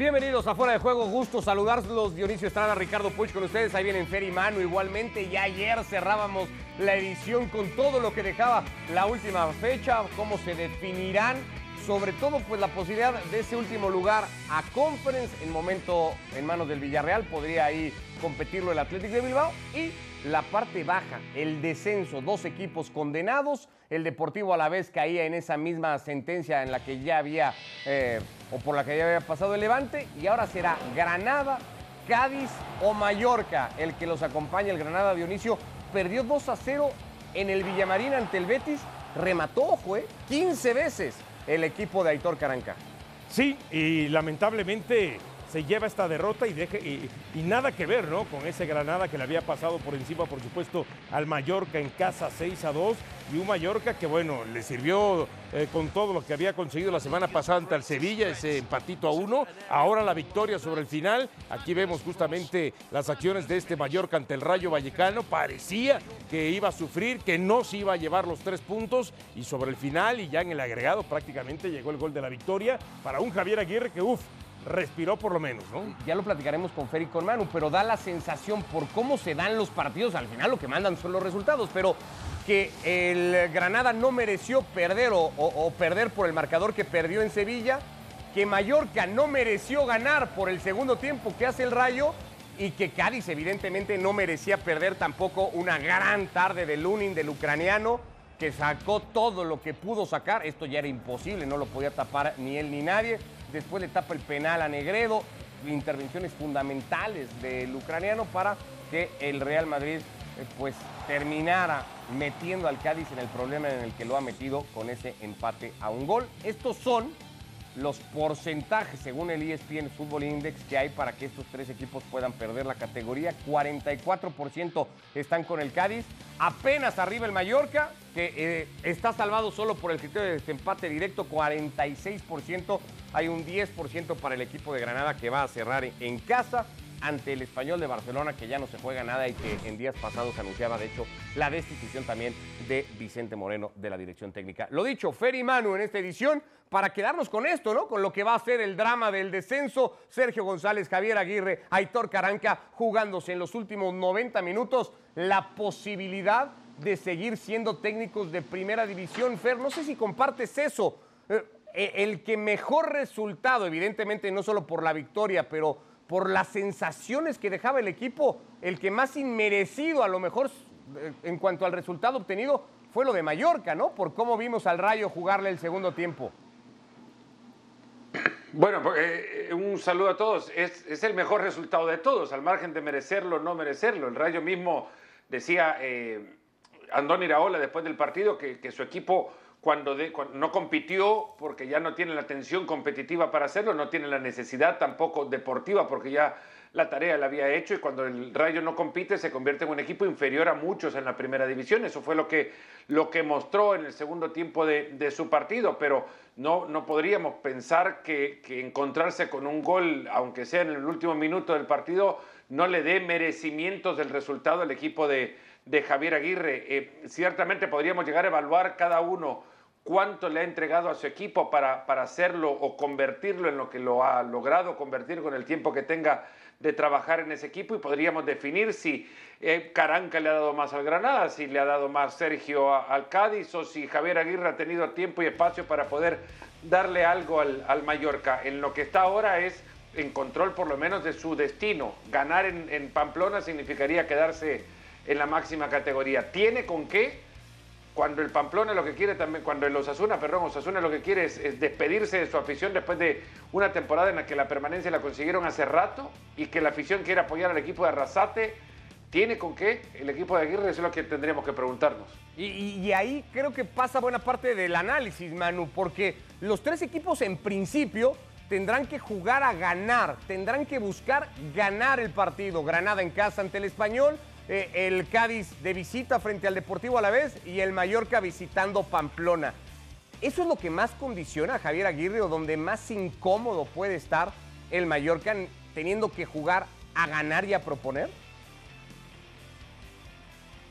Bienvenidos a Fuera de Juego, gusto saludarlos, Dionisio Estrada, Ricardo Puig con ustedes, ahí vienen Fer y Manu igualmente, y ayer cerrábamos la edición con todo lo que dejaba la última fecha, cómo se definirán, sobre todo pues la posibilidad de ese último lugar a Conference, en momento en manos del Villarreal, podría ahí competirlo el Atlético de Bilbao, y la parte baja, el descenso, dos equipos condenados, el Deportivo a la vez caía en esa misma sentencia en la que ya había, eh, o por la que ya había pasado el Levante, y ahora será Granada, Cádiz o Mallorca el que los acompaña. El Granada Dionisio perdió 2 a 0 en el Villamarín ante el Betis, remató, fue 15 veces el equipo de Aitor Caranca. Sí, y lamentablemente se lleva esta derrota y, deje, y, nada que ver ¿no? con ese Granada que le había pasado por encima, por supuesto, al Mallorca en casa 6 a 2 y un Mallorca que, bueno, le sirvió eh, con todo lo que había conseguido la semana pasada ante el Sevilla, ese empatito a uno. Ahora la victoria sobre el final. Aquí vemos justamente las acciones de este Mallorca ante el Rayo Vallecano. Parecía que iba a sufrir, que no se iba a llevar los tres puntos y sobre el final y ya en el agregado prácticamente llegó el gol de la victoria para un Javier Aguirre que, uff, respiró por lo menos, ¿no? Ya lo platicaremos con Fer y con Manu, pero da la sensación por cómo se dan los partidos, al final lo que mandan son los resultados, pero que el Granada no mereció perder o, perder por el marcador que perdió en Sevilla, que Mallorca no mereció ganar por el segundo tiempo que hace el Rayo y que Cádiz evidentemente no merecía perder tampoco una gran tarde de Lunin del ucraniano que sacó todo lo que pudo sacar, esto ya era imposible, no lo podía tapar ni él ni nadie después le tapa el penal a Negredo, intervenciones fundamentales del ucraniano para que el Real Madrid eh, pues terminara metiendo al Cádiz en el problema en el que lo ha metido con ese empate a un gol. Estos son los porcentajes según el ESPN Fútbol Index que hay para que estos tres equipos puedan perder la categoría. 44% están con el Cádiz, apenas arriba el Mallorca, que eh, está salvado solo por el criterio de desempate directo, 46%. Hay un 10% para el equipo de Granada que va a cerrar en casa ante el español de Barcelona, que ya no se juega nada y que en días pasados anunciaba, de hecho, la destitución también de Vicente Moreno de la dirección técnica. Lo dicho, Fer y Manu en esta edición, para quedarnos con esto, ¿no? Con lo que va a ser el drama del descenso. Sergio González, Javier Aguirre, Aitor Caranca, jugándose en los últimos 90 minutos la posibilidad de seguir siendo técnicos de primera división. Fer, no sé si compartes eso. Eh, el que mejor resultado, evidentemente no solo por la victoria, pero por las sensaciones que dejaba el equipo, el que más inmerecido a lo mejor en cuanto al resultado obtenido fue lo de Mallorca, ¿no? Por cómo vimos al Rayo jugarle el segundo tiempo. Bueno, eh, un saludo a todos. Es, el mejor resultado de todos, al margen de merecerlo o no merecerlo. El Rayo mismo decía eh, Andón Iraola después del partido que, su equipo cuando, no compitió porque ya no tiene la tensión competitiva para hacerlo, no tiene la necesidad tampoco deportiva porque ya la tarea la había hecho y cuando el Rayo no compite se convierte en un equipo inferior a muchos en la primera división. Eso fue lo que, lo que mostró en el segundo tiempo de, su partido, pero no, no podríamos pensar que, encontrarse con un gol, aunque sea en el último minuto del partido, no le dé merecimientos del resultado al equipo de, de Javier Aguirre. Eh, ciertamente podríamos llegar a evaluar cada uno cuánto le ha entregado a su equipo para, para hacerlo o convertirlo en lo que lo ha logrado convertir con el tiempo que tenga de trabajar en ese equipo y podríamos definir si eh, Caranca le ha dado más al Granada, si le ha dado más Sergio al Cádiz o si Javier Aguirre ha tenido tiempo y espacio para poder darle algo al, al Mallorca. En lo que está ahora es en control por lo menos de su destino. Ganar en, en Pamplona significaría quedarse en la máxima categoría. ¿Tiene con qué? cuando el Pamplona lo que quiere también, cuando el Osasuna, perdón, Osasuna lo que quiere es, es, despedirse de su afición después de una temporada en la que la permanencia la consiguieron hace rato y que la afición quiere apoyar al equipo de Arrasate, ¿tiene con qué el equipo de Aguirre? Eso es lo que tendríamos que preguntarnos. Y, y ahí creo que pasa buena parte del análisis, Manu, porque los tres equipos en principio tendrán que jugar a ganar, tendrán que buscar ganar el partido. Granada en casa ante el español, eh, el Cádiz de visita frente al Deportivo a la vez y el Mallorca visitando Pamplona. ¿Eso es lo que más condiciona a Javier Aguirre o donde más incómodo puede estar el Mallorca teniendo que jugar a ganar y a proponer?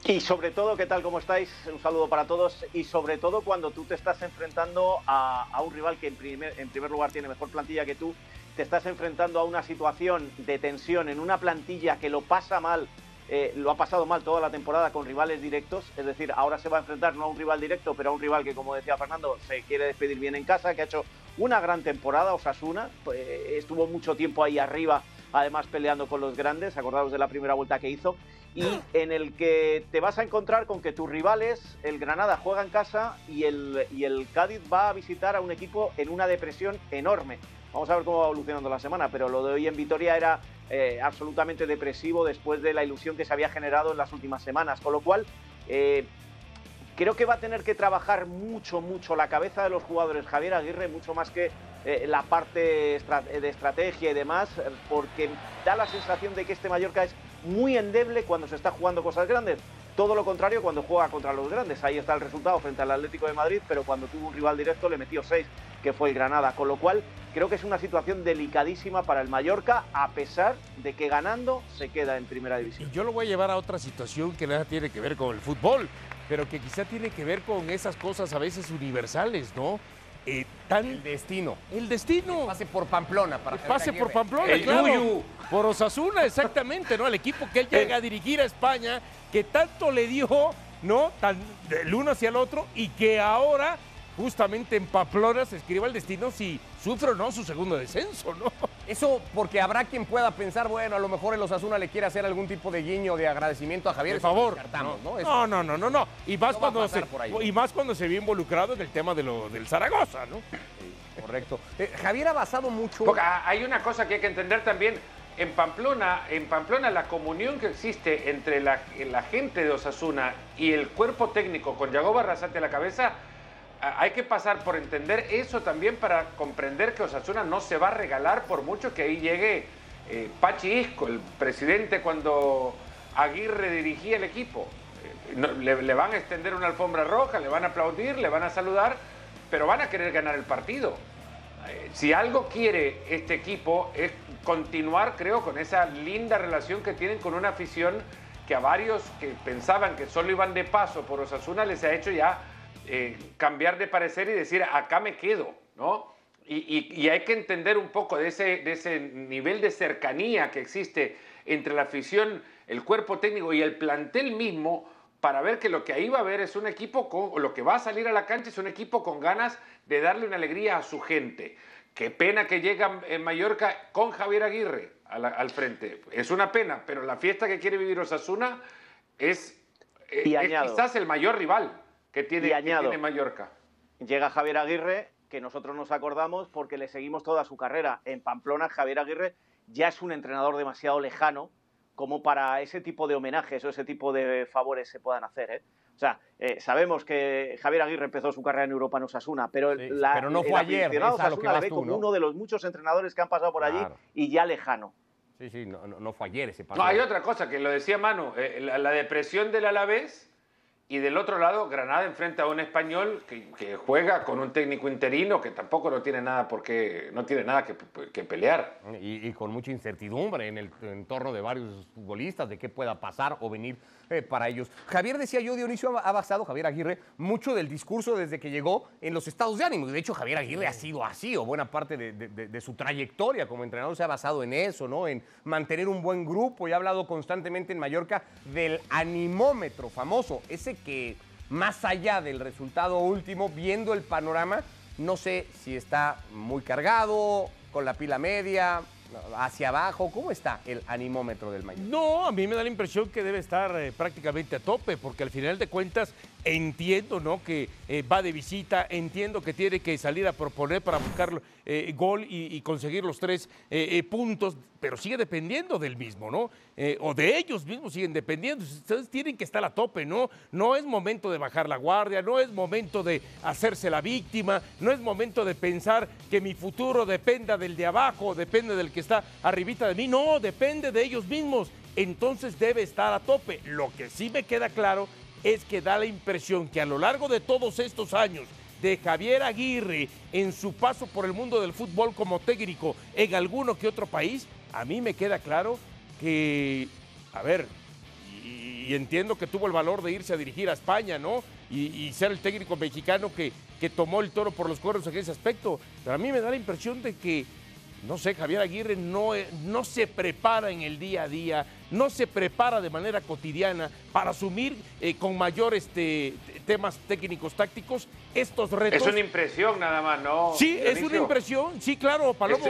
Y sobre todo, ¿qué tal? ¿Cómo estáis? Un saludo para todos. Y sobre todo cuando tú te estás enfrentando a, un rival que en primer, lugar tiene mejor plantilla que tú te estás enfrentando a una situación de tensión en una plantilla que lo pasa mal, eh, lo ha pasado mal toda la temporada con rivales directos, es decir, ahora se va a enfrentar no a un rival directo, pero a un rival que, como decía Fernando, se quiere despedir bien en casa, que ha hecho una gran temporada, Osasuna, pues, estuvo mucho tiempo ahí arriba, además peleando con los grandes, acordados de la primera vuelta que hizo, y en el que te vas a encontrar con que tus rivales, el Granada juega en casa y el, y el Cádiz va a visitar a un equipo en una depresión enorme. Vamos a ver cómo va evolucionando la semana, pero lo de hoy en Vitoria era eh, absolutamente depresivo después de la ilusión que se había generado en las últimas semanas. Con lo cual, eh, creo que va a tener que trabajar mucho, mucho la cabeza de los jugadores Javier Aguirre, mucho más que eh, la parte de estrategia y demás, porque da la sensación de que este Mallorca es muy endeble cuando se está jugando cosas grandes. Todo lo contrario cuando juega contra los grandes. Ahí está el resultado frente al Atlético de Madrid, pero cuando tuvo un rival directo le metió seis, que fue el Granada. Con lo cual, creo que es una situación delicadísima para el Mallorca, a pesar de que ganando se queda en primera división. Yo lo voy a llevar a otra situación que nada tiene que ver con el fútbol, pero que quizá tiene que ver con esas cosas a veces universales, ¿no? Eh, el destino. El destino. pase por Pamplona para pase por Pamplona, claro. Por Osasuna, exactamente, ¿no? El equipo que él llega a dirigir a España, que tanto le dio, ¿no? Tan, del uno hacia el otro, y que ahora, justamente en Pamplona, se escriba el destino si sufre o no su segundo descenso, ¿no? Eso porque habrá quien pueda pensar, bueno, a lo mejor el Osasuna le quiere hacer algún tipo de guiño de agradecimiento a Javier. Por favor. No, no, no, no, no, Y más, cuando se, y más cuando se vio involucrado en el tema de lo, del Zaragoza, ¿no? correcto. Eh, Javier ha basado mucho. Porque hay una cosa que hay que entender también. En Pamplona, en Pamplona la comunión que existe entre la, la gente de Osasuna y el cuerpo técnico con Yago Barrasate a la cabeza hay que pasar por entender eso también para comprender que Osasuna no se va a regalar por mucho que ahí llegue eh, Pachi Isco, el presidente cuando Aguirre dirigía el equipo. Eh, le, van a extender una alfombra roja, le van a aplaudir, le van a saludar, pero van a querer ganar el partido. Eh, si algo quiere este equipo es continuar, creo, con esa linda relación que tienen con una afición que a varios que pensaban que solo iban de paso por Osasuna les ha hecho ya eh, cambiar de parecer y decir, acá me quedo, ¿no? Y, hay que entender un poco de ese, de ese nivel de cercanía que existe entre la afición, el cuerpo técnico y el plantel mismo para ver que lo que ahí va a ver es un equipo con, o lo que va a salir a la cancha es un equipo con ganas de darle una alegría a su gente. Qué pena que llega en Mallorca con Javier Aguirre al, frente. Es una pena, pero la fiesta que quiere vivir Osasuna es, eh, es quizás el mayor rival que tiene, añado, Mallorca. Llega Javier Aguirre, que nosotros nos acordamos porque le seguimos toda su carrera. En Pamplona, Javier Aguirre ya es un entrenador demasiado lejano como para ese tipo de homenajes o ese tipo de favores se puedan hacer. ¿eh? O sea, eh, sabemos que Javier Aguirre empezó su carrera en Europa en Osasuna, pero, la, no fue ayer, Osasuna le ve como uno de los muchos entrenadores que han pasado por allí y ya lejano. Sí, sí, no, fue ayer ese paso. No, hay otra cosa, que lo decía Manu, eh, la, la, depresión del Alavés y del otro lado, Granada enfrenta a un español que, juega con un técnico interino que tampoco no tiene nada, por no tiene nada que, pelear. Y, con mucha incertidumbre en el entorno de varios futbolistas de qué pueda pasar o venir eh, para ellos. Javier decía yo, Dionisio ha basado, Javier Aguirre, mucho del discurso desde que llegó en los estados de ánimo. De hecho, Javier Aguirre ha sido así, o buena parte de, de su trayectoria como entrenador se ha basado en eso, ¿no? En mantener un buen grupo y ha hablado constantemente en Mallorca del animómetro famoso, ese que más allá del resultado último, viendo el panorama, no sé si está muy cargado, con la pila media, hacia abajo? ¿Cómo está el animómetro del Mallorca? No, a mí me da la impresión que debe estar eh, prácticamente a tope, porque al final de cuentas entiendo ¿no? que eh, va de visita, entiendo que tiene que salir a proponer para buscar eh, gol y, conseguir los tres puntos, pero sigue dependiendo del mismo, ¿no? o de ellos mismos siguen dependiendo. Ustedes tienen que estar a tope, ¿no? No es momento de bajar la guardia, no es momento de hacerse la víctima, no es momento de pensar que mi futuro dependa del de abajo, depende del que está arribita de mí. No, depende de ellos mismos. Entonces debe estar a tope. Lo que sí me queda claro es que da la impresión que a lo largo de todos estos años de Javier Aguirre en su paso por el mundo del fútbol como técnico en alguno que otro país, a mí me queda claro que, a ver, y, entiendo que tuvo el valor de irse a dirigir a España, ¿no? Y, ser el técnico mexicano que, que tomó el toro por los cuernos en ese aspecto, pero a mí me da la impresión de que no sé, Javier Aguirre no, eh, no se prepara en el día a día, no se prepara de manera cotidiana para asumir eh, con mayor este, temas técnicos tácticos estos retos. Es una impresión nada más, ¿no? Sí, es una impresión, sí, claro, Palomo,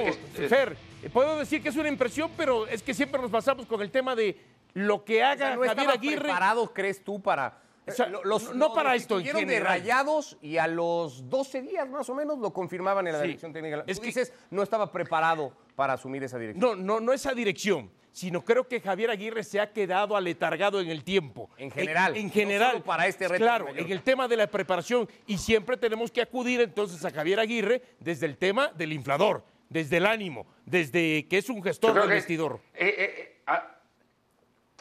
Fer, puedo decir que es una impresión, pero es que siempre nos basamos con el tema de lo que haga no Javier Aguirre. preparados, crees tú, para los, no para esto en de rayados y a los 12 días más o menos lo confirmaban en la dirección técnica. Es que dices, no estaba preparado para asumir esa dirección. No, no, no esa dirección, sino creo que Javier Aguirre se ha quedado aletargado en el tiempo. En general. En, general. para este reto. Claro, en el tema de la preparación. Y siempre tenemos que acudir entonces a Javier Aguirre desde el tema del inflador, desde el ánimo, desde que es un gestor del vestidor. Eh, eh, eh,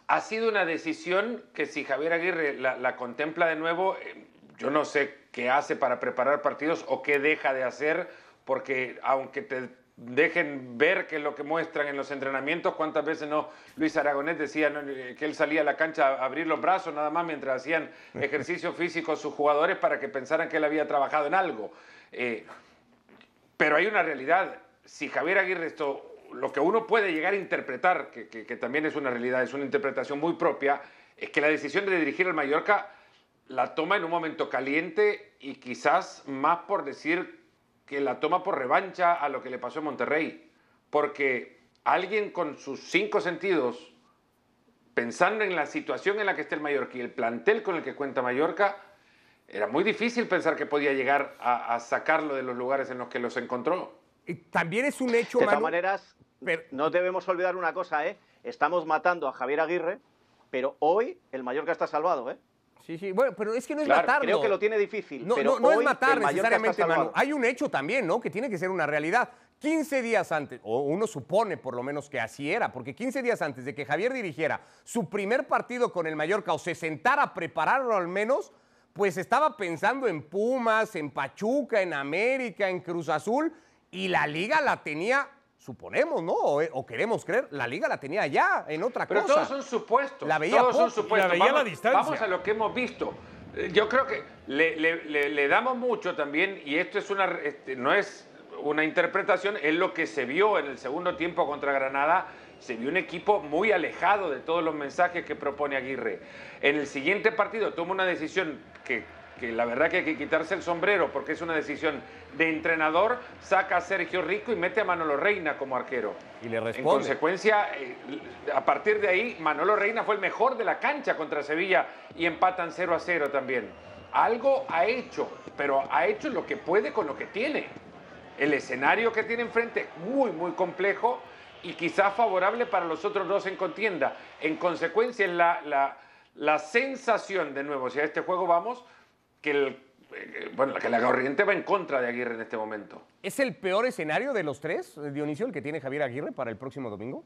ha sido una decisión que si Javier Aguirre la, contempla de nuevo, eh, yo no sé qué hace para preparar partidos o qué deja de hacer, porque aunque te dejen ver que lo que muestran en los entrenamientos, cuántas veces no Luis Aragonés decía eh, que él salía a la cancha a abrir los brazos nada más mientras hacían ejercicio físico sus jugadores para que pensaran que él había trabajado en algo. Eh, pero hay una realidad, si Javier Aguirre esto lo que uno puede llegar a interpretar, que, también es una realidad, es una interpretación muy propia, es que la decisión de dirigir al Mallorca la toma en un momento caliente y quizás más por decir que la toma por revancha a lo que le pasó en Monterrey. Porque alguien con sus cinco sentidos, pensando en la situación en la que está el Mallorca y el plantel con el que cuenta Mallorca, era muy difícil pensar que podía llegar a, sacarlo de los lugares en los que los encontró. también es un hecho, De todas maneras, no debemos olvidar una cosa, ¿eh? Estamos matando a Javier Aguirre, pero hoy el Mallorca está salvado, ¿eh? Sí, sí, bueno, pero es que no es matarlo. Creo que lo tiene difícil. No, pero no, es matar necesariamente, Manu. Hay un hecho también, ¿no? Que tiene que ser una realidad. 15 días antes, o uno supone por lo menos que así era, porque 15 días antes de que Javier dirigiera su primer partido con el Mallorca o se sentara a prepararlo al menos, pues estaba pensando en Pumas, en Pachuca, en América, en Cruz Azul, y la liga la tenía suponemos, ¿no? O, queremos creer, la liga la tenía ya en otra cosa. Pero todos son supuestos. La veía todos son supuestos. La veía vamos, a la distancia. Vamos a lo que hemos visto. Eh, yo creo que le, damos mucho también, y esto es una, este, no es una interpretación, es lo que se vio en el segundo tiempo contra Granada. Se vio un equipo muy alejado de todos los mensajes que propone Aguirre. En el siguiente partido toma una decisión que que la verdad que hay que quitarse el sombrero porque es una decisión de entrenador, saca a Sergio Rico y mete a Manolo Reina como arquero. Y le responde. En consecuencia, eh, a partir de ahí, Manolo Reina fue el mejor de la cancha contra Sevilla y empatan 0 a 0 también. Algo ha hecho, pero ha hecho lo que puede con lo que tiene. El escenario que tiene enfrente es muy, muy complejo y quizás favorable para los otros dos en contienda. En consecuencia, la, la, la sensación, de nuevo, si a este juego vamos, que el eh, bueno, que la corriente va en contra de Aguirre en este momento. ¿Es el peor escenario de los tres, Dionisio, el que tiene Javier Aguirre para el próximo domingo?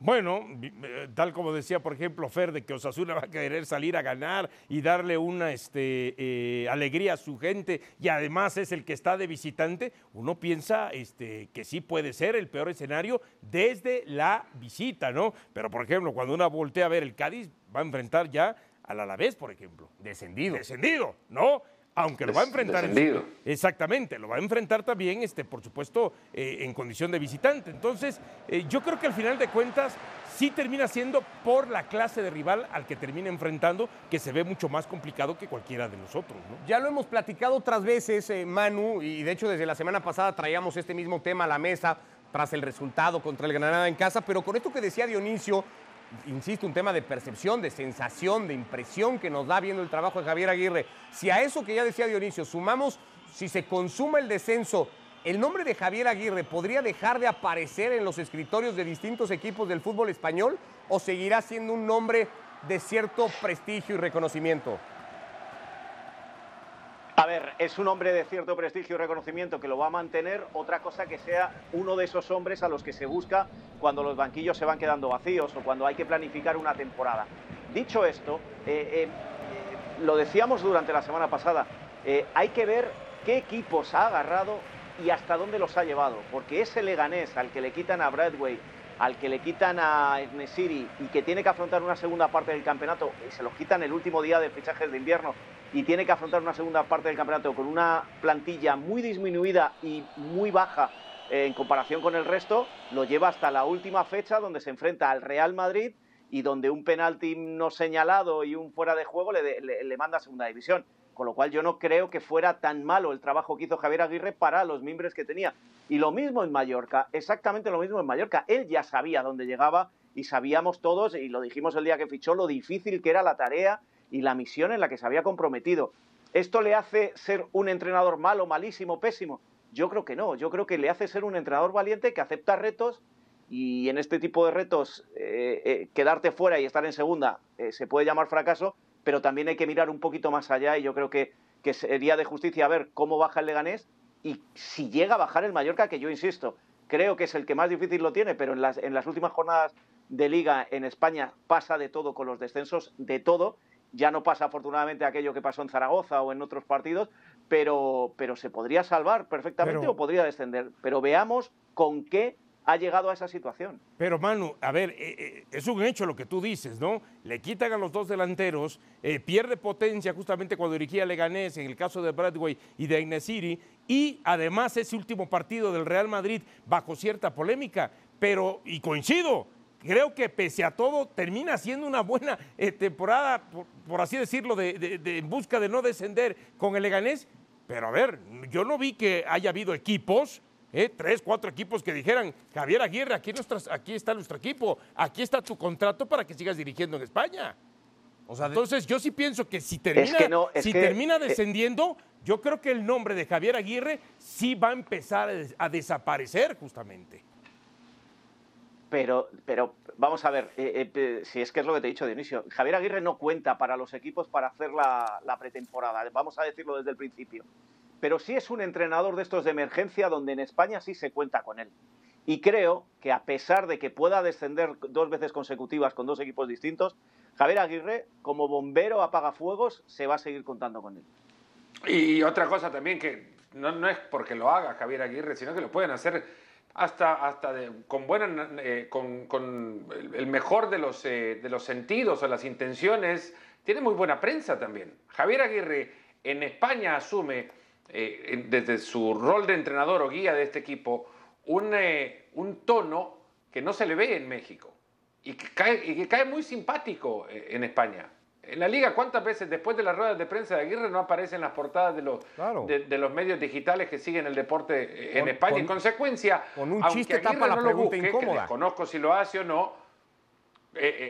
Bueno, eh, tal como decía, por ejemplo, Fer, de que Osasuna va a querer salir a ganar y darle una este, eh, alegría a su gente y además es el que está de visitante, uno piensa este, que sí puede ser el peor escenario desde la visita, ¿no? Pero, por ejemplo, cuando uno voltea a ver el Cádiz, va a enfrentar ya al Alavés, por ejemplo. Descendido. Descendido, ¿no? Aunque lo va a enfrentar. Descendido. exactamente, lo va a enfrentar también, este, por supuesto, eh, en condición de visitante. Entonces, eh, yo creo que al final de cuentas sí termina siendo por la clase de rival al que termina enfrentando, que se ve mucho más complicado que cualquiera de nosotros. ¿no? Ya lo hemos platicado otras veces, eh, Manu, y de hecho desde la semana pasada traíamos este mismo tema a la mesa tras el resultado contra el Granada en casa, pero con esto que decía Dionisio, insisto, un tema de percepción, de sensación, de impresión que nos da viendo el trabajo de Javier Aguirre. Si a eso que ya decía Dionisio sumamos, si se consuma el descenso, el nombre de Javier Aguirre podría dejar de aparecer en los escritorios de distintos equipos del fútbol español o seguirá siendo un nombre de cierto prestigio y reconocimiento. A ver, es un hombre de cierto prestigio y reconocimiento que lo va a mantener. Otra cosa que sea uno de esos hombres a los que se busca cuando los banquillos se van quedando vacíos o cuando hay que planificar una temporada. Dicho esto, eh, eh, lo decíamos durante la semana pasada, eh, hay que ver qué equipos ha agarrado y hasta dónde los ha llevado, porque ese Leganés al que le quitan a Bradway, al que le quitan a Nesiri y que tiene que afrontar una segunda parte del campeonato, y se los quitan el último día de fichajes de invierno y tiene que afrontar una segunda parte del campeonato con una plantilla muy disminuida y muy baja en comparación con el resto, lo lleva hasta la última fecha donde se enfrenta al Real Madrid y donde un penalti no señalado y un fuera de juego le manda a segunda división. Con lo cual yo no creo que fuera tan malo el trabajo que hizo Javier Aguirre para los miembros que tenía. Y lo mismo en Mallorca, exactamente lo mismo en Mallorca. Él ya sabía dónde llegaba y sabíamos todos, y lo dijimos el día que fichó, lo difícil que era la tarea y la misión en la que se había comprometido. ¿Esto le hace ser un entrenador malo, malísimo, pésimo? Yo creo que no. Yo creo que le hace ser un entrenador valiente que acepta retos y en este tipo de retos eh, eh, quedarte fuera y estar en segunda eh, se puede llamar fracaso, pero también hay que mirar un poquito más allá y yo creo que, que sería de justicia ver cómo baja el Leganés y si llega a bajar el Mallorca, que yo insisto, creo que es el que más difícil lo tiene, pero en las, en las últimas jornadas de liga en España pasa de todo con los descensos, de todo. Ya no pasa afortunadamente aquello que pasó en Zaragoza o en otros partidos, pero, pero se podría salvar perfectamente o podría descender. Pero veamos con qué ha llegado a esa situación. Pero Manu, a ver, eh, eh, es un hecho lo que tú dices, ¿no? Le quitan a los dos delanteros, eh, pierde potencia justamente cuando dirigía Leganés, en el caso de Bradway y de Inesiri, y además ese último partido del Real Madrid bajo cierta polémica, pero, y coincido, creo que pese a todo termina siendo una buena temporada, por, así decirlo, de, en busca de no descender con el Leganés, pero a ver, yo no vi que haya habido equipos ¿eh? tres, cuatro equipos que dijeran, Javier Aguirre, aquí, aquí está nuestro equipo, aquí está tu contrato para que sigas dirigiendo en España. O sea, Entonces yo sí pienso que si termina, si termina eh, descendiendo, yo creo que el nombre de Javier Aguirre sí va a empezar a desaparecer justamente. Pero, pero vamos a ver, eh, si es que es lo que te he dicho, Dionisio, Javier Aguirre no cuenta para los equipos para hacer la pretemporada, vamos a decirlo desde el principio pero sí es un entrenador de estos de emergencia donde en España sí se cuenta con él. Y creo que a pesar de que pueda descender dos veces consecutivas con dos equipos distintos, Javier Aguirre, como bombero apagafuegos, se va a seguir contando con él. Y otra cosa también que no, es porque lo haga Javier Aguirre, sino que lo pueden hacer hasta, hasta con, buena, eh, con, el mejor de los, eh, de los sentidos o las intenciones. Tiene muy buena prensa también. Javier Aguirre en España asume eh, desde su rol de entrenador o guía de este equipo, un, eh, un tono que no se le ve en México y que cae, y que cae muy simpático eh, en España. En la liga, ¿cuántas veces después de las ruedas de prensa de Aguirre no aparecen las portadas de los, de, los medios digitales que siguen el deporte en España? en consecuencia, con un chiste tapa la pregunta incómoda. conozco si lo hace o no,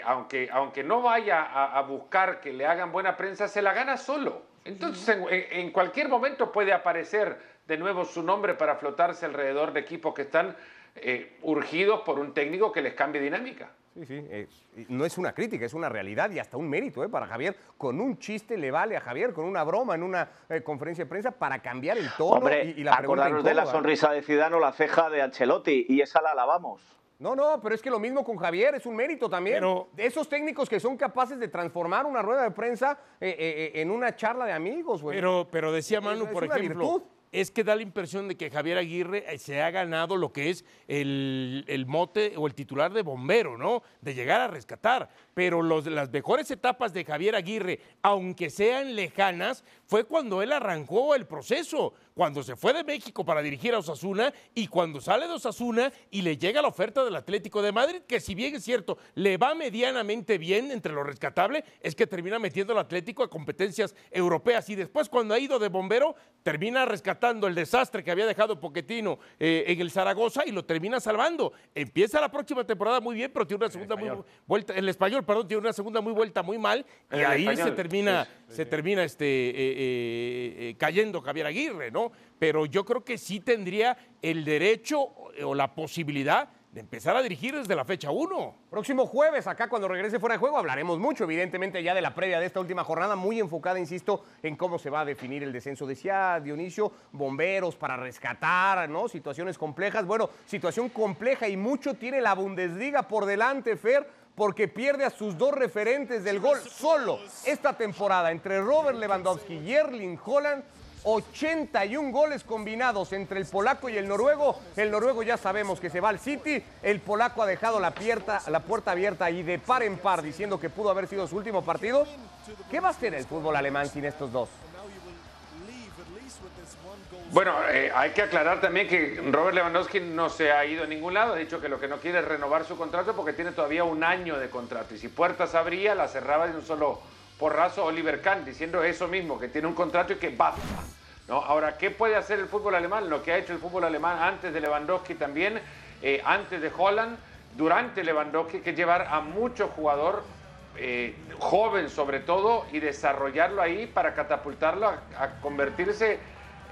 aunque, aunque no vaya a, a buscar que le hagan buena prensa, se la gana solo. Entonces, en, cualquier momento puede aparecer de nuevo su nombre para flotarse alrededor de equipos que están eh, urgidos por un técnico que les cambie dinámica. Sí, sí, no es una crítica, es una realidad y hasta un mérito ¿eh? para Javier. Con un chiste le vale a Javier, con una broma en una eh, conferencia de prensa para cambiar el tono y, la pregunta de la sonrisa de Zidane o la ceja de Ancelotti y esa la alabamos. No, no, pero es que lo mismo con Javier, es un mérito también. Pero, esos técnicos que son capaces de transformar una rueda de prensa eh, eh, eh, en una charla de amigos, güey. Pero, pero decía Manu, por ejemplo, es que da la impresión de que Javier Aguirre se ha ganado lo que es el, el mote o el titular de bombero, ¿no? De llegar a rescatar. Pero los, las mejores etapas de Javier Aguirre, aunque sean lejanas, fue cuando él arrancó el proceso cuando se fue de México para dirigir a Osasuna y cuando sale de Osasuna y le llega la oferta del Atlético de Madrid, que si bien es cierto, le va medianamente bien entre lo rescatable, es que termina metiendo al Atlético a competencias europeas y después cuando ha ido de bombero, termina rescatando el desastre que había dejado Poquetino eh, en el Zaragoza y lo termina salvando. Empieza la próxima temporada muy bien, pero tiene una segunda muy vuelta, el español, perdón, tiene una segunda muy vuelta muy mal y ahí se termina, se termina este, eh, eh, cayendo Javier Aguirre, ¿no? Pero yo creo que sí tendría el derecho o la posibilidad de empezar a dirigir desde la fecha 1. Próximo jueves, acá cuando regrese fuera de juego, hablaremos mucho, evidentemente, ya de la previa de esta última jornada, muy enfocada, insisto, en cómo se va a definir el descenso. Decía Dionisio, bomberos para rescatar, ¿no? Situaciones complejas. Bueno, situación compleja y mucho tiene la Bundesliga por delante, Fer, porque pierde a sus dos referentes del gol solo esta temporada entre Robert Lewandowski y Erling Holland 81 goles combinados entre el polaco y el noruego. El noruego ya sabemos que se va al City. El polaco ha dejado la, puerta abierta y de par en par diciendo que pudo haber sido su último partido. ¿Qué va a ser el fútbol alemán sin estos dos? Bueno, eh, hay que aclarar también que Robert Lewandowski no se ha ido a ningún lado. Ha dicho que lo que no quiere es renovar su contrato porque tiene todavía un año de contrato. Y si puertas abría, la cerraba de un solo porrazo Oliver Kahn, diciendo eso mismo, que tiene un contrato y que basta. ¿no? Ahora, ¿qué puede hacer el fútbol alemán? Lo que ha hecho el fútbol alemán antes de Lewandowski también, eh, antes de Holland, durante Lewandowski, que llevar a mucho jugador eh, joven sobre todo y desarrollarlo ahí para catapultarlo a, convertirse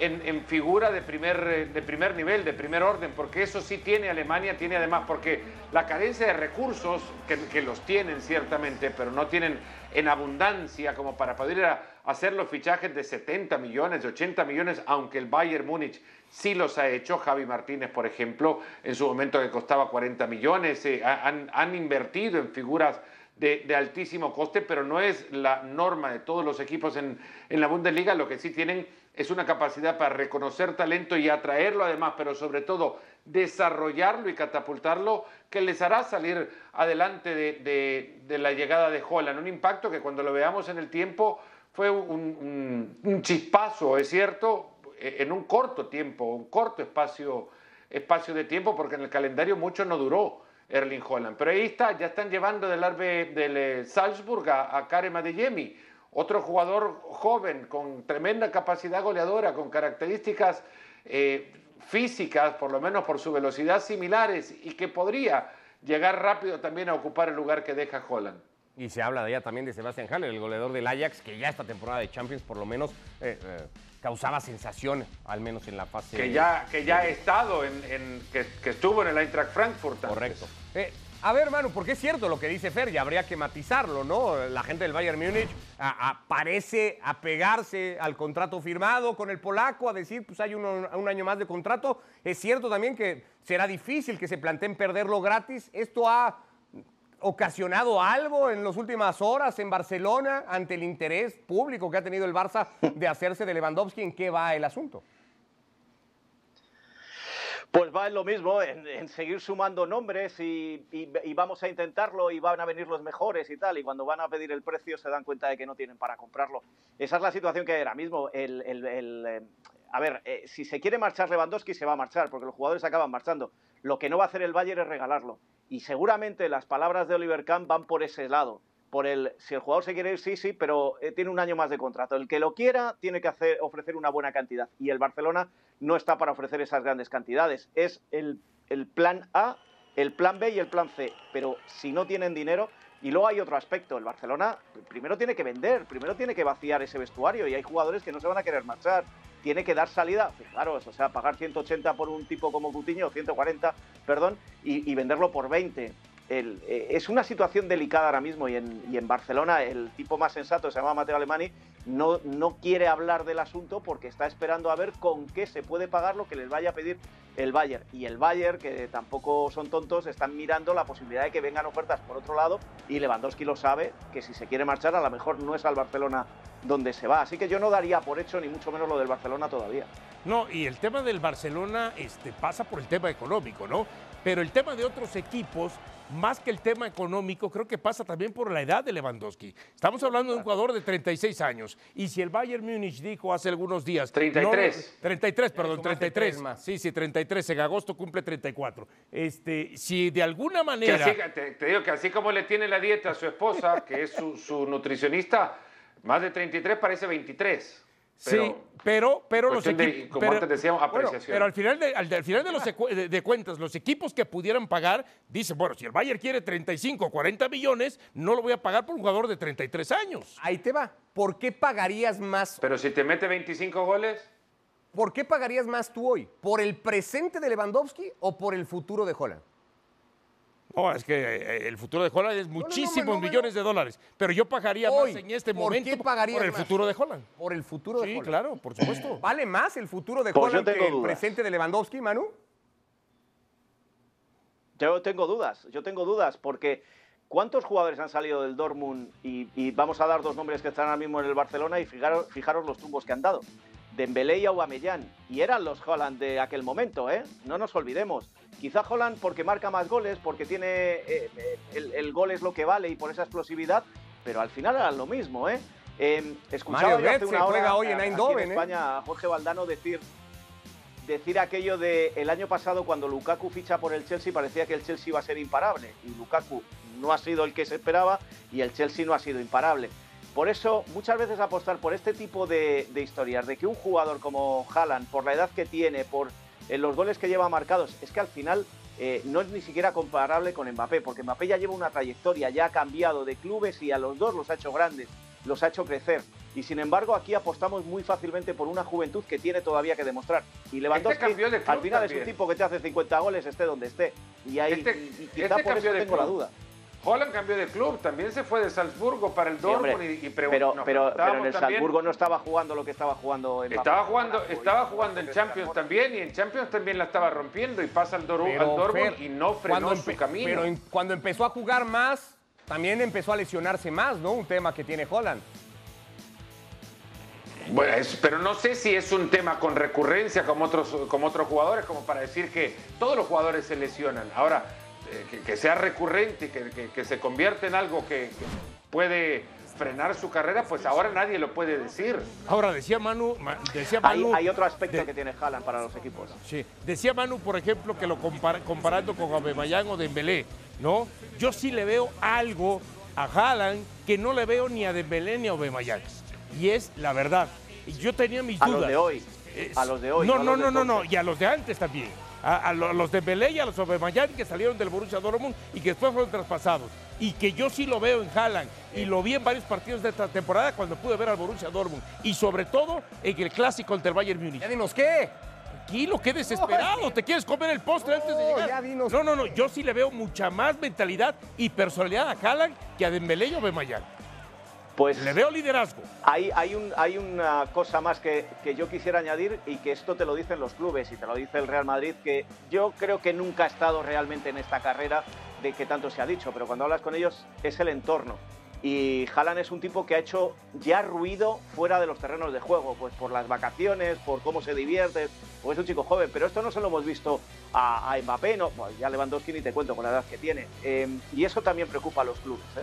en, figura de primer, eh, de primer nivel, de primer orden, porque eso sí tiene Alemania, tiene además, porque la carencia de recursos, que, los tienen ciertamente, pero no tienen en abundancia como para poder hacer los fichajes de 70 millones, de 80 millones, aunque el Bayern Múnich sí los ha hecho, Javi Martínez, por ejemplo, en su momento que costaba 40 millones, eh, han, han invertido en figuras de, altísimo coste, pero no es la norma de todos los equipos en, la Bundesliga. Lo que sí tienen es una capacidad para reconocer talento y atraerlo además, pero sobre todo desarrollarlo y catapultarlo, que les hará salir adelante de, la llegada de Holland. Un impacto que cuando lo veamos en el tiempo fue un, chispazo, es cierto, en un corto tiempo, un corto espacio, de tiempo, porque en el calendario mucho no duró. Erling Holland. Pero ahí está, ya están llevando del Arbe del eh, Salzburg a, a Karem Adeyemi, otro jugador joven con tremenda capacidad goleadora, con características eh, físicas, por lo menos por su velocidad similares, y que podría llegar rápido también a ocupar el lugar que deja Holland. Y se habla de ya también de Sebastián Haller, el goleador del Ajax, que ya esta temporada de Champions por lo menos eh, causaba sensación, al menos en la fase. Que ya, que ya ha estado, en, que, estuvo en el Eintracht Frankfurt. Correcto. Eh, a ver, Manu, porque es cierto lo que dice Fer, y habría que matizarlo, ¿no? La gente del Bayern Múnich parece apegarse al contrato firmado con el polaco, a decir, pues hay un año más de contrato. Es cierto también que será difícil que se planteen perderlo gratis. Esto ha ocasionado algo en las últimas horas en Barcelona ante el interés público que ha tenido el Barça de hacerse de Lewandowski? ¿En qué va el asunto? Pues va en lo mismo, en, seguir sumando nombres y, vamos a intentarlo y van a venir los mejores y tal. Y cuando van a pedir el precio se dan cuenta de que no tienen para comprarlo. Esa es la situación que hay ahora mismo. El, eh, a ver, eh, si se quiere marchar Lewandowski se va a marchar porque los jugadores acaban marchando. Lo que no va a hacer el Bayern es regalarlo. Y seguramente las palabras de Oliver Kahn van por ese lado. Por el, si el jugador se quiere ir, sí, sí, pero eh, tiene un año más de contrato. El que lo quiera tiene que hacer, ofrecer una buena cantidad. Y el Barcelona no está para ofrecer esas grandes cantidades. Es el, el plan A, el plan B y el plan C. Pero si no tienen dinero, y luego hay otro aspecto, el Barcelona primero tiene que vender, primero tiene que vaciar ese vestuario y hay jugadores que no se van a querer marchar tiene que dar salida, fijaros, o sea, pagar 180 por un tipo como Coutinho, 140, perdón, y, venderlo por 20. Eh, es una situación delicada ahora mismo y en, Barcelona el tipo más sensato, se llama Mateo Alemani, no, no quiere hablar del asunto porque está esperando a ver con qué se puede pagar lo que les vaya a pedir el Bayern. Y el Bayern, que tampoco son tontos, están mirando la posibilidad de que vengan ofertas por otro lado y Lewandowski lo sabe, que si se quiere marchar a lo mejor no es al Barcelona donde se va. Así que yo no daría por hecho ni mucho menos lo del Barcelona todavía. No, y el tema del Barcelona este, pasa por el tema económico, ¿no? Pero el tema de otros equipos más que el tema económico, creo que pasa también por la edad de Lewandowski. Estamos hablando de un jugador de 36 años. Y si el Bayern Múnich dijo hace algunos días. 33. 33, perdón, 33. Más. Sí, sí, 33. En agosto cumple 34. Este, si de alguna manera. te, digo que así como le tiene la dieta a su esposa, que es su, su nutricionista, más de 33 parece 23 sí, pero, pero los equipos. Como pero, antes decíamos, apreciación. pero al final, de, al, final de, los de, cuentas, los equipos que pudieran pagar dicen: bueno, si el Bayern quiere 35 o 40 millones, no lo voy a pagar por un jugador de 33 años. Ahí te va. ¿Por qué pagarías más? Pero si te mete 25 goles. ¿Por qué pagarías más tú hoy? ¿Por el presente de Lewandowski o por el futuro de Holland? No, es que eh, el futuro de Holland es muchísimos millones de dólares. Pero yo pagaría más en este momento por el futuro de Holland. Por el futuro de Holland. Sí, claro, por supuesto. ¿Vale más el futuro de pues Holland que el presente de Lewandowski, Manu? Yo tengo dudas, yo tengo dudas, porque ¿cuántos jugadores han salido del Dortmund? Y, vamos a dar dos nombres que están ahora mismo en el Barcelona y fijaros, fijaros los tumbos que han dado. Dembélé y Aubameyang. Y eran los Holland de aquel momento, ¿eh? No nos olvidemos. Quizá Holland porque marca más goles, porque tiene eh, el, gol es lo que vale y por esa explosividad, pero al final era lo mismo, ¿eh? Eh, escuchaba Mario yo hace una hora juega hoy en aquí Eindhoven, ¿eh? España a Jorge Valdano decir decir aquello de el año pasado cuando Lukaku ficha por el Chelsea parecía que el Chelsea iba a ser imparable y Lukaku no ha sido el que se esperaba y el Chelsea no ha sido imparable. Por eso muchas veces apostar por este tipo de, de historias, de que un jugador como Haaland, por la edad que tiene, por eh, los goles que lleva marcados, es que al final eh, no es ni siquiera comparable con Mbappé, porque Mbappé ya lleva una trayectoria, ya ha cambiado de clubes y a los dos los ha hecho grandes, los ha hecho crecer. Y sin embargo aquí apostamos muy fácilmente por una juventud que tiene todavía que demostrar. Y Lewandowski cambió de al final es un tipo que te hace 50 goles, esté donde esté. Y ahí Este- y- y quizá este por eso de tengo la duda. Holland cambió de club, también se fue de Salzburgo para el Sí, Dortmund hombre, y, y pero, nos pero, pero en el también- Salzburgo no estaba jugando lo que estaba jugando Mbappé. Estaba jugando, estaba jugando en Champions también y en Champions también la estaba rompiendo y pasa al, Doru- Pero, al Dortmund Fer, y no frenó su camino. Pero en- cuando empezó a jugar más, también empezó a lesionarse más, ¿no? Un tema que tiene Holland. Bueno, es- pero no sé si es un tema con recurrencia como otros, como otros jugadores, como para decir que todos los jugadores se lesionan. Ahora, que, que sea recurrente y que, que- que se convierta en algo que, que puede frenar su carrera, pues ahora nadie lo puede decir. Ahora, decía Manu, ma- decía Hay, Manu hay otro aspecto de- que tiene Haaland para los equipos. Sí. Decía Manu, por ejemplo, que lo compara- comparando con Aubameyang o Dembélé, ¿no? Yo sí le veo algo a Haaland que no le veo ni a Dembélé ni a Aubameyang. Y es la verdad. Y Yo tenía mis A dudas. los de hoy. Es- A los de hoy. No, a no, no, no, no. Y a los de antes también. A, a lo- a los de Belé y a los Aubameyang que salieron del Borussia Dortmund y que después fueron traspasados. Y que yo sí lo veo en Haaland. Y lo vi en varios partidos de esta temporada cuando pude ver al Borussia Dortmund. Y sobre todo en el clásico ante el Bayern Múnich. Ya dinos qué. Tranquilo, qué desesperado. ¿Te quieres comer el postre antes de No, llegar? ya dinos. No, no, no. Yo sí le veo mucha más mentalidad y personalidad a Haaland que a Dembélé y a Aubameyang. Pues Le veo liderazgo. Hay, hay, un, hay una cosa más que, que yo quisiera añadir y que esto te lo dicen los clubes y te lo dice el Real Madrid, que yo creo que nunca ha estado realmente en esta carrera de que tanto se ha dicho, pero cuando hablas con ellos es el entorno. Y Haaland es un tipo que ha hecho ya ruido fuera de los terrenos de juego, pues por las vacaciones, por cómo se divierte, pues es un chico joven, pero esto no se lo hemos visto a, a Mbappé, no, ya Lewandowski ni te cuento con la edad que tiene. Eh, y eso también preocupa a los clubes. ¿eh?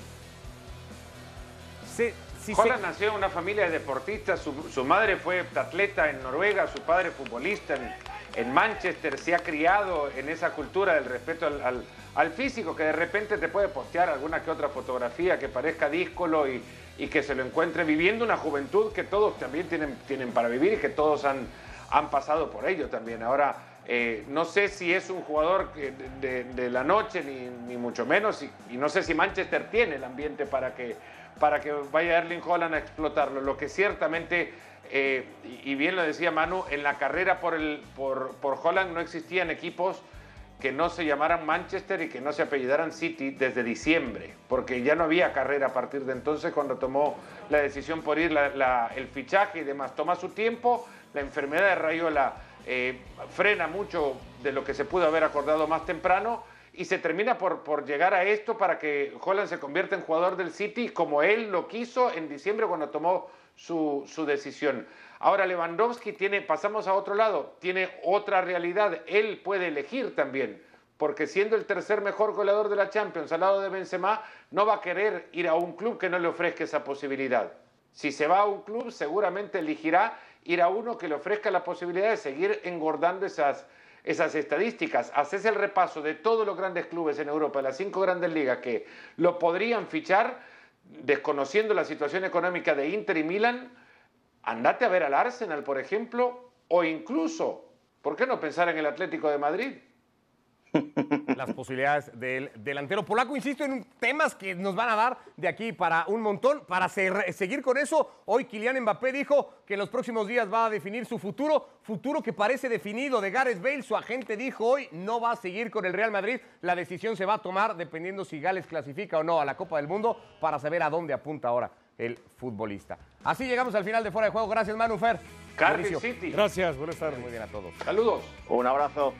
Holland nació en una familia de deportistas, su, su madre fue atleta en Noruega, su padre futbolista en, en Manchester, se ha criado en esa cultura del respeto al, al- al físico, que de repente te puede postear alguna que otra fotografía que parezca díscolo y, y que se lo encuentre viviendo una juventud que todos también tienen, tienen para vivir y que todos han, han pasado por ello también. Ahora, eh, no sé si es un jugador de, de- de la noche, ni, ni mucho menos, y, y no sé si Manchester tiene el ambiente para que, para que vaya Erling Holland a explotarlo. Lo que ciertamente, eh, y, bien lo decía Manu, en la carrera por, por, Holland no existían equipos que no se llamaran Manchester y que no se apellidaran City desde diciembre, porque ya no había carrera a partir de entonces cuando tomó la decisión por ir la- el fichaje y demás. Toma su tiempo, la enfermedad de Rayola eh, frena mucho de lo que se pudo haber acordado más temprano y se termina por, por llegar a esto para que Holland se convierta en jugador del City como él lo quiso en diciembre cuando tomó su, su decisión. Ahora Lewandowski tiene, pasamos a otro lado, tiene otra realidad, él puede elegir también, porque siendo el tercer mejor goleador de la Champions al lado de Benzema, no va a querer ir a un club que no le ofrezca esa posibilidad. Si se va a un club, seguramente elegirá ir a uno que le ofrezca la posibilidad de seguir engordando esas, esas estadísticas. Haces el repaso de todos los grandes clubes en Europa, las cinco grandes ligas que lo podrían fichar, desconociendo la situación económica de Inter y Milan, andate a ver al Arsenal, por ejemplo, o incluso, ¿por qué no pensar en el Atlético de Madrid? las posibilidades del delantero polaco. Insisto en temas que nos van a dar de aquí para un montón. Para ser- seguir con eso, hoy Kylian Mbappé dijo que en los próximos días va a definir su futuro, futuro que parece definido de Gareth Bale. Su agente dijo hoy no va a seguir con el Real Madrid. La decisión se va a tomar dependiendo si Gales clasifica o no a la Copa del Mundo para saber a dónde apunta ahora el futbolista. Así llegamos al final de Fuera de Juego. Gracias, Manu Fer. City. Gracias, buenas tardes. Muy bien a todos. Saludos. Un abrazo.